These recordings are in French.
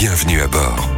Bienvenue à bord.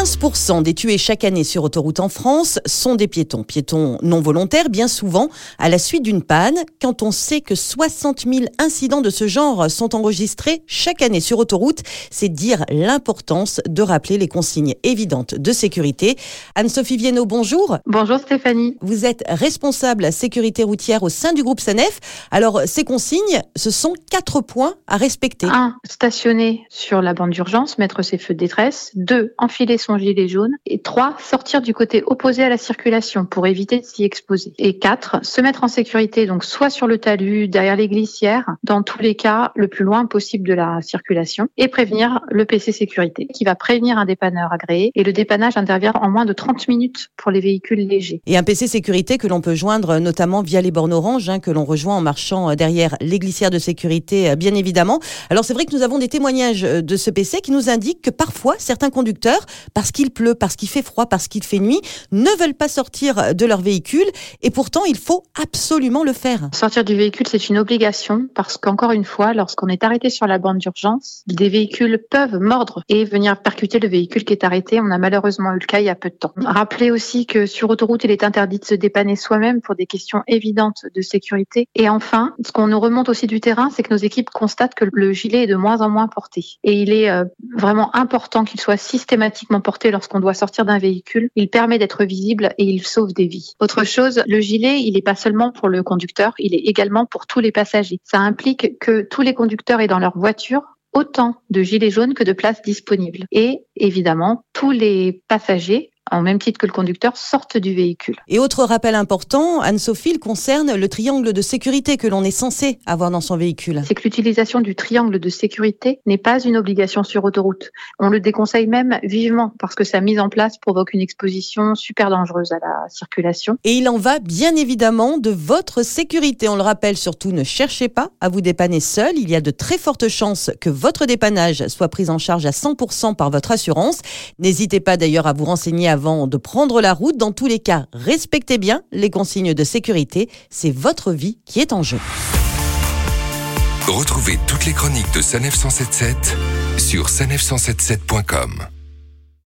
15% des tués chaque année sur autoroute en France sont des piétons. Piétons non volontaires, bien souvent, à la suite d'une panne. Quand on sait que 60 000 incidents de ce genre sont enregistrés chaque année sur autoroute, c'est dire l'importance de rappeler les consignes évidentes de sécurité. Anne-Sophie Viennot, bonjour. Bonjour Stéphanie. Vous êtes responsable sécurité routière au sein du groupe SANEF. Alors, ces consignes, ce sont quatre points à respecter. 1. Stationner sur la bande d'urgence, mettre ses feux de détresse. 2. Enfiler son gilet jaune. Et 3. Sortir du côté opposé à la circulation pour éviter de s'y exposer. Et 4. Se mettre en sécurité, donc soit sur le talus, derrière les glissières, dans tous les cas le plus loin possible de la circulation. Et prévenir le PC sécurité qui va prévenir un dépanneur agréé. Et le dépannage intervient en moins de 30 minutes pour les véhicules légers. Et un PC sécurité que l'on peut joindre notamment via les bornes orange, hein, que l'on rejoint en marchant derrière les glissières de sécurité, euh, bien évidemment. Alors c'est vrai que nous avons des témoignages euh, de ce PC qui nous indiquent que parfois certains conducteurs parce qu'il pleut, parce qu'il fait froid, parce qu'il fait nuit, ne veulent pas sortir de leur véhicule et pourtant il faut absolument le faire. Sortir du véhicule, c'est une obligation parce qu'encore une fois, lorsqu'on est arrêté sur la bande d'urgence, des véhicules peuvent mordre et venir percuter le véhicule qui est arrêté. On a malheureusement eu le cas il y a peu de temps. Rappelez aussi que sur autoroute, il est interdit de se dépanner soi-même pour des questions évidentes de sécurité. Et enfin, ce qu'on nous remonte aussi du terrain, c'est que nos équipes constatent que le gilet est de moins en moins porté. Et il est euh, vraiment important qu'il soit systématiquement porté lorsqu'on doit sortir d'un véhicule. Il permet d'être visible et il sauve des vies. Autre chose, le gilet, il n'est pas seulement pour le conducteur, il est également pour tous les passagers. Ça implique que tous les conducteurs aient dans leur voiture autant de gilets jaunes que de places disponibles. Et évidemment, tous les passagers en même titre que le conducteur, sortent du véhicule. Et autre rappel important, Anne-Sophie, concerne le triangle de sécurité que l'on est censé avoir dans son véhicule. C'est que l'utilisation du triangle de sécurité n'est pas une obligation sur autoroute. On le déconseille même vivement parce que sa mise en place provoque une exposition super dangereuse à la circulation. Et il en va bien évidemment de votre sécurité. On le rappelle surtout, ne cherchez pas à vous dépanner seul. Il y a de très fortes chances que votre dépannage soit pris en charge à 100% par votre assurance. N'hésitez pas d'ailleurs à vous renseigner à avant de prendre la route. Dans tous les cas, respectez bien les consignes de sécurité. C'est votre vie qui est en jeu. Retrouvez toutes les chroniques de Sanef 177 sur sanef177.com.